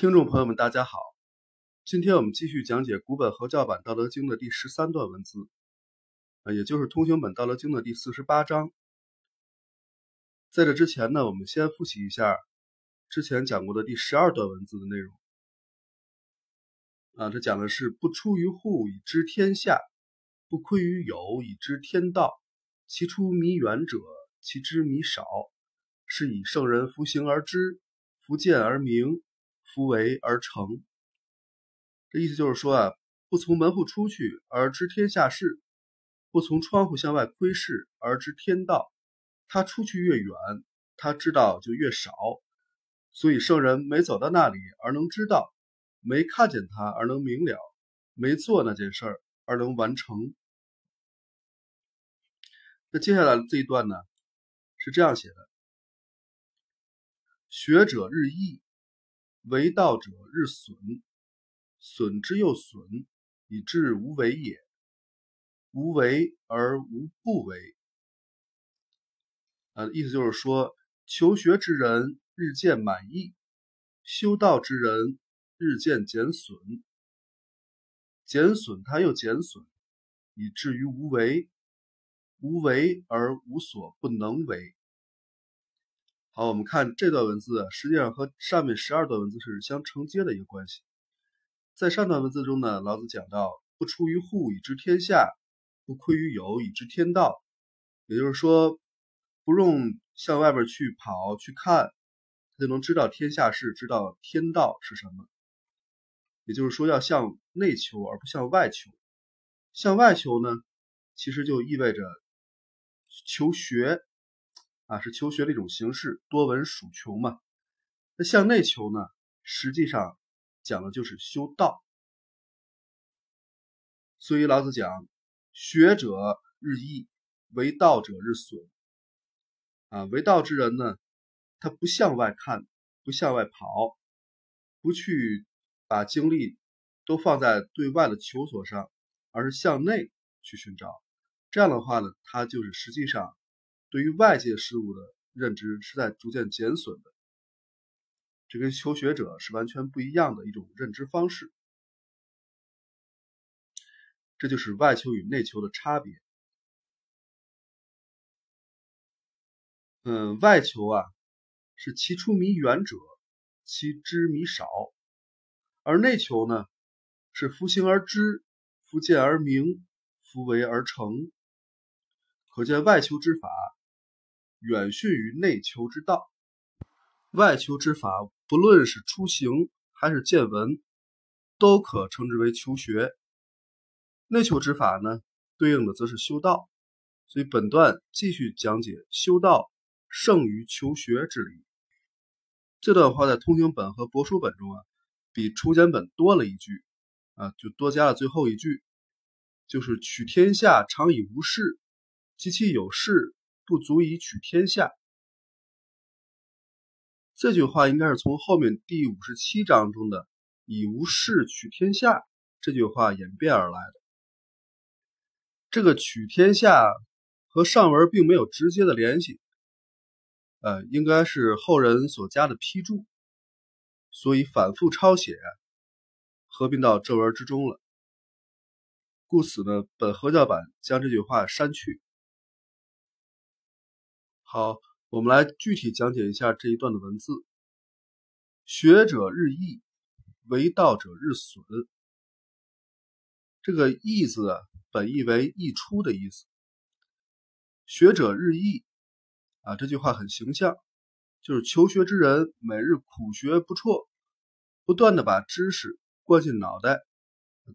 听众朋友们，大家好，今天我们继续讲解古本合教版《道德经》的第十三段文字，啊，也就是通行本《道德经》的第四十八章。在这之前呢，我们先复习一下之前讲过的第十二段文字的内容。啊，这讲的是不出于户以知天下，不窥于友以知天道。其出弥远者，其知弥少。是以圣人弗行而知，弗见而明，夫为而成。这意思就是说啊，不从门户出去而知天下事，不从窗户向外窥视而知天道。他出去越远，他知道就越少。所以圣人没走到那里而能知道。没看见他而能明了，没做那件事儿而能完成。那接下来这一段呢，是这样写的：学者日益，为道者日损，损之又损，以致无为也。无为而无不为。啊，意思就是说，求学之人日渐满意，修道之人。日渐减损，减损它又减损，以至于无为，无为而无所不能为。好，我们看这段文字，实际上和上面十二段文字是相承接的一个关系。在上段文字中呢，老子讲到“不出于户以知天下，不窥于友以知天道”，也就是说，不用向外边去跑去看，他就能知道天下事，知道天道是什么。也就是说，要向内求而不向外求。向外求呢，其实就意味着求学啊，是求学的一种形式，多闻属穷嘛。那向内求呢，实际上讲的就是修道。所以老子讲，学者日益，为道者日损。啊，为道之人呢，他不向外看，不向外跑，不去。把精力都放在对外的求索上，而是向内去寻找。这样的话呢，他就是实际上对于外界事物的认知是在逐渐减损的。这跟求学者是完全不一样的一种认知方式。这就是外求与内求的差别。嗯，外求啊，是其出弥远者，其知弥少。而内求呢，是夫行而知，夫见而明，夫为而成。可见外求之法远逊于内求之道。外求之法，不论是出行还是见闻，都可称之为求学。内求之法呢，对应的则是修道。所以本段继续讲解修道胜于求学之理。这段话在通行本和帛书本中啊。比初简本多了一句，啊，就多加了最后一句，就是取天下常以无事，及其有事不足以取天下。这句话应该是从后面第五十七章中的“以无事取天下”这句话演变而来的。这个“取天下”和上文并没有直接的联系，呃，应该是后人所加的批注。所以反复抄写，合并到正文之中了。故此呢，本合教版将这句话删去。好，我们来具体讲解一下这一段的文字：学者日益，为道者日损。这个“益”字，本意为溢出的意思。学者日益，啊，这句话很形象。就是求学之人每日苦学不辍，不断的把知识灌进脑袋，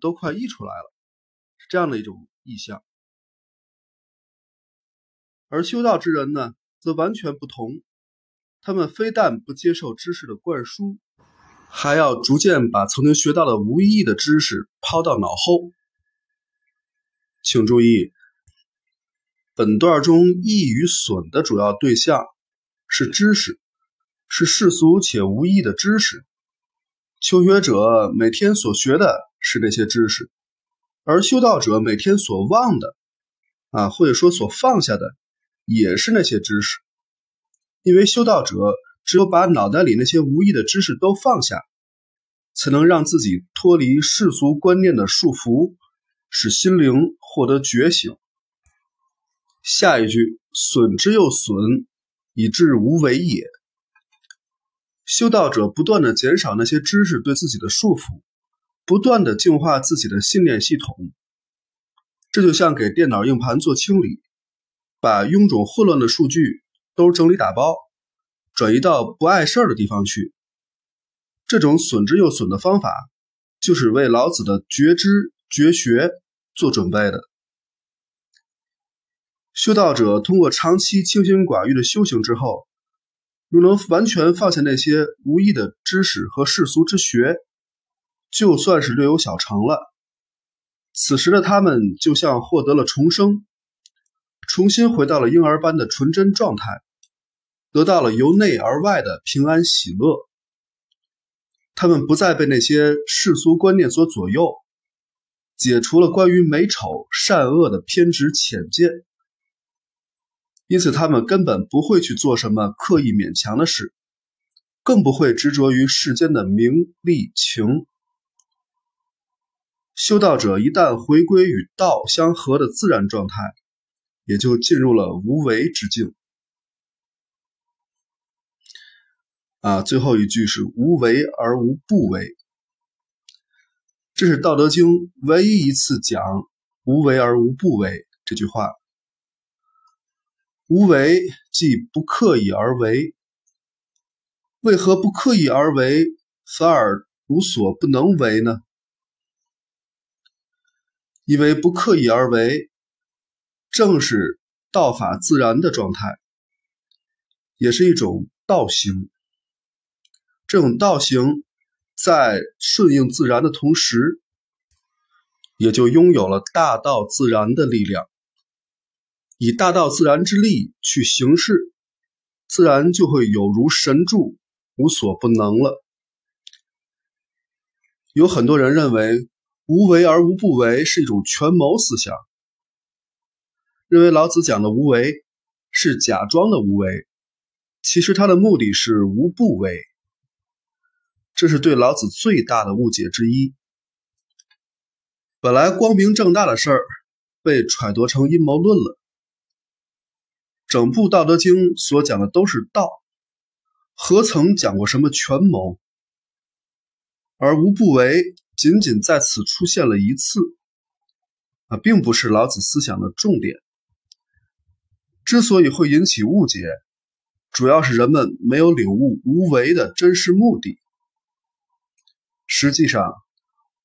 都快溢出来了，是这样的一种意象。而修道之人呢，则完全不同，他们非但不接受知识的灌输，还要逐渐把曾经学到的无意义的知识抛到脑后。请注意，本段中益与损的主要对象。是知识，是世俗且无益的知识。求学者每天所学的是那些知识，而修道者每天所忘的，啊，或者说所放下的，也是那些知识。因为修道者只有把脑袋里那些无益的知识都放下，才能让自己脱离世俗观念的束缚，使心灵获得觉醒。下一句“损之又损，以致无为也”。修道者不断的减少那些知识对自己的束缚，不断的净化自己的信念系统。这就像给电脑硬盘做清理，把臃肿混乱的数据都整理打包，转移到不碍事儿的地方去。这种损之又损的方法，就是为老子的觉知绝学做准备的。修道者通过长期清心寡欲的修行之后，如能完全放下那些无益的知识和世俗之学，就算是略有小成了。此时的他们就像获得了重生，重新回到了婴儿般的纯真状态，得到了由内而外的平安喜乐。他们不再被那些世俗观念所左右，解除了关于美丑善恶的偏执浅见，因此他们根本不会去做什么刻意勉强的事，更不会执着于世间的名利情。修道者一旦回归与道相合的自然状态，也就进入了无为之境。啊，最后一句是“无为而无不为”，这是《道德经》唯一一次讲“无为而无不为”这句话。无为即不刻意而为，为何不刻意而为，反而无所不能为呢？因为不刻意而为，正是道法自然的状态，也是一种道行。这种道行在顺应自然的同时，也就拥有了大道自然的力量。以大道自然之力去行事，自然就会有如神助，无所不能了。有很多人认为“无为而无不为”是一种权谋思想，认为老子讲的“无为”是假装的无为，其实他的目的是无不为。这是对老子最大的误解之一。本来光明正大的事儿，被揣度成阴谋论了。整部《道德经》所讲的都是道，何曾讲过什么权谋？而无不为，仅仅在此出现了一次，啊，并不是老子思想的重点。之所以会引起误解，主要是人们没有领悟无为的真实目的。实际上，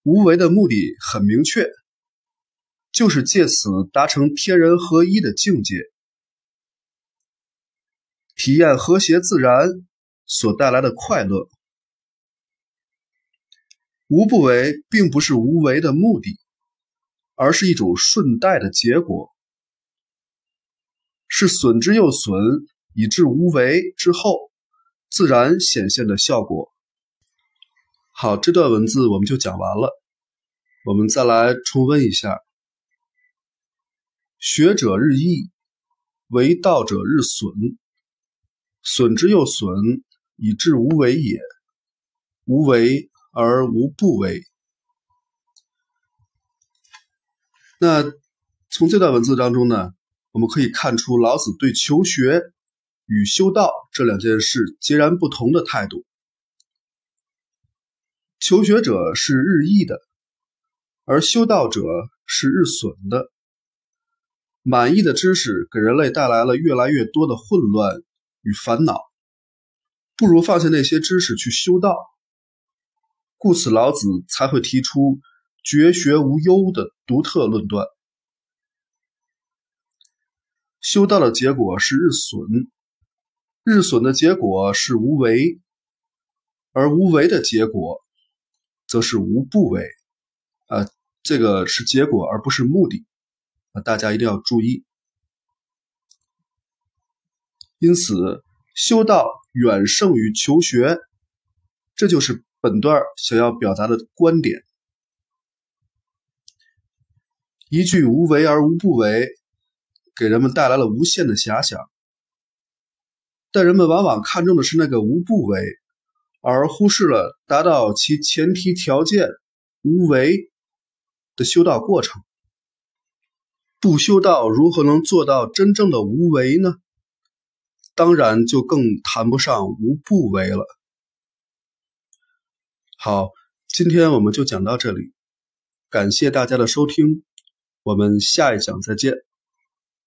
无为的目的很明确，就是借此达成天人合一的境界，体验和谐自然所带来的快乐。无不为，并不是无为的目的，而是一种顺带的结果，是损之又损，以致无为之后，自然显现的效果。好，这段文字我们就讲完了。我们再来重温一下：学者日益，为道者日损，损之又损，以致无为也。无为而无不为。那从这段文字当中呢，我们可以看出老子对求学与修道这两件事截然不同的态度。求学者是日益的，而修道者是日损的。满意的知识给人类带来了越来越多的混乱与烦恼，不如放下那些知识去修道。故此，老子才会提出“绝学无忧”的独特论断。修道的结果是日损，日损的结果是无为，而无为的结果。则是无不为，啊，这个是结果而不是目的，啊，大家一定要注意。因此，修道远胜于求学，这就是本段想要表达的观点。一句“无为而无不为”，给人们带来了无限的遐想，但人们往往看重的是那个“无不为”，而忽视了达到其前提条件无为的修道过程。不修道，如何能做到真正的无为呢？当然，就更谈不上无不为了。好，今天我们就讲到这里，感谢大家的收听，我们下一讲再见。